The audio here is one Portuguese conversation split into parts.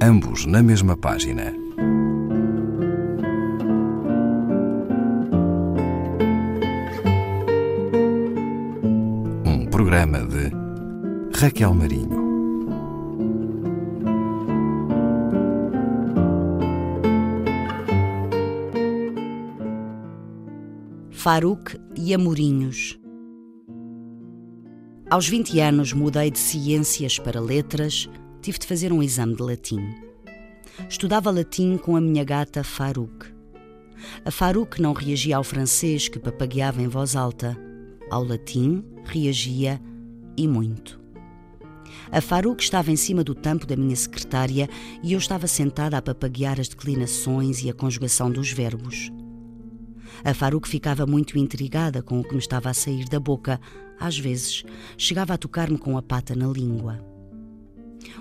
ambos na mesma página. Um programa de Raquel Marinho. Faruque e Amorinhos. Aos 20 anos mudei de ciências para letras, tive de fazer um exame de latim. Estudava latim com a minha gata Faruque. A Faruque não reagia ao francês que papagueava em voz alta. Ao latim, reagia e muito. A Faruque estava em cima do tampo da minha secretária e eu estava sentada a papaguear as declinações e a conjugação dos verbos. A Faruque ficava muito intrigada com o que me estava a sair da boca. Às vezes, chegava a tocar-me com a pata na língua.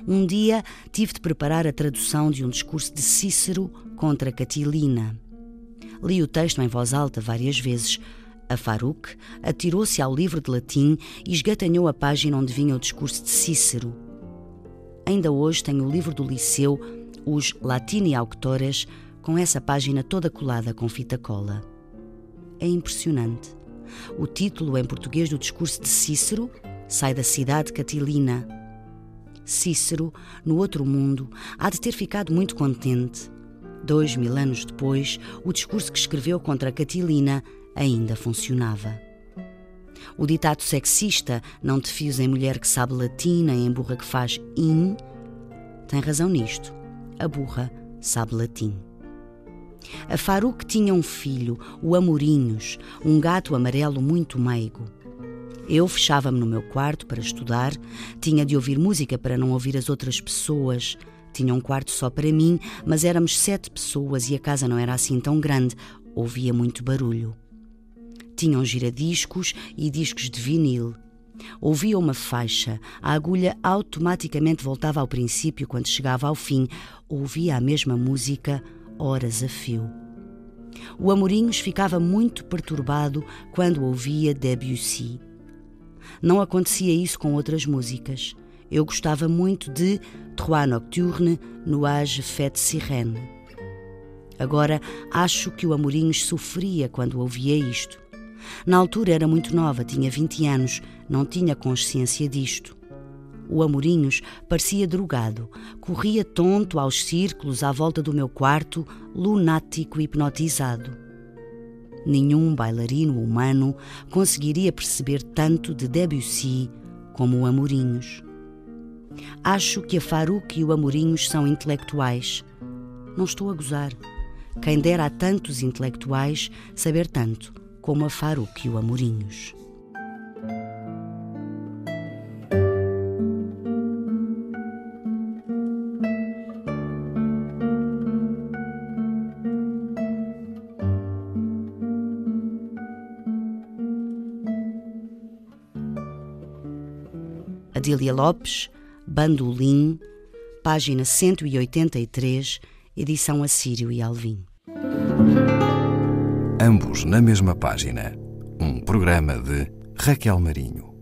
Um dia tive de preparar a tradução de um discurso de Cícero contra Catilina. Li o texto em voz alta várias vezes. A Faruque atirou-se ao livro de latim e esgatanhou a página onde vinha o discurso de Cícero. Ainda hoje tenho o livro do liceu, os Latini Auctores, com essa página toda colada com fita cola. É impressionante. O título em português do discurso de Cícero sai da cidade catilina. Cícero, no outro mundo, há de ter ficado muito contente. Dois mil anos depois, o discurso que escreveu contra Catilina ainda funcionava. O ditado sexista, não te fios em mulher que sabe latim, nem em burra que faz in, tem razão nisto. A burra sabe latim. A Faruque tinha um filho, o Amorinhos, um gato amarelo muito meigo. Eu fechava-me no meu quarto para estudar, tinha de ouvir música para não ouvir as outras pessoas. Tinha um quarto só para mim, mas éramos sete pessoas e a casa não era assim tão grande, ouvia muito barulho. Tinham giradiscos e discos de vinil. Ouvia uma faixa, a agulha automaticamente voltava ao princípio quando chegava ao fim, ouvia a mesma música horas a fio. O Amorinhos ficava muito perturbado quando ouvia Debussy. Não acontecia isso com outras músicas. Eu gostava muito de Trois Nocturne, Nuage Fête Sirène. Agora acho que o Amorinhos sofria quando ouvia isto. Na altura era muito nova, tinha 20 anos, não tinha consciência disto. O Amorinhos parecia drogado, corria tonto aos círculos à volta do meu quarto, lunático hipnotizado. Nenhum bailarino humano conseguiria perceber tanto de Debussy como o Amorinhos. Acho que a Faruque e o Amorinhos são intelectuais. Não estou a gozar. Quem dera a tantos intelectuais saber tanto como a Faruque e o Amorinhos. Adília Lopes, Bandolim, página 183, edição Assírio e Alvim. Ambos na mesma página. Um programa de Raquel Marinho.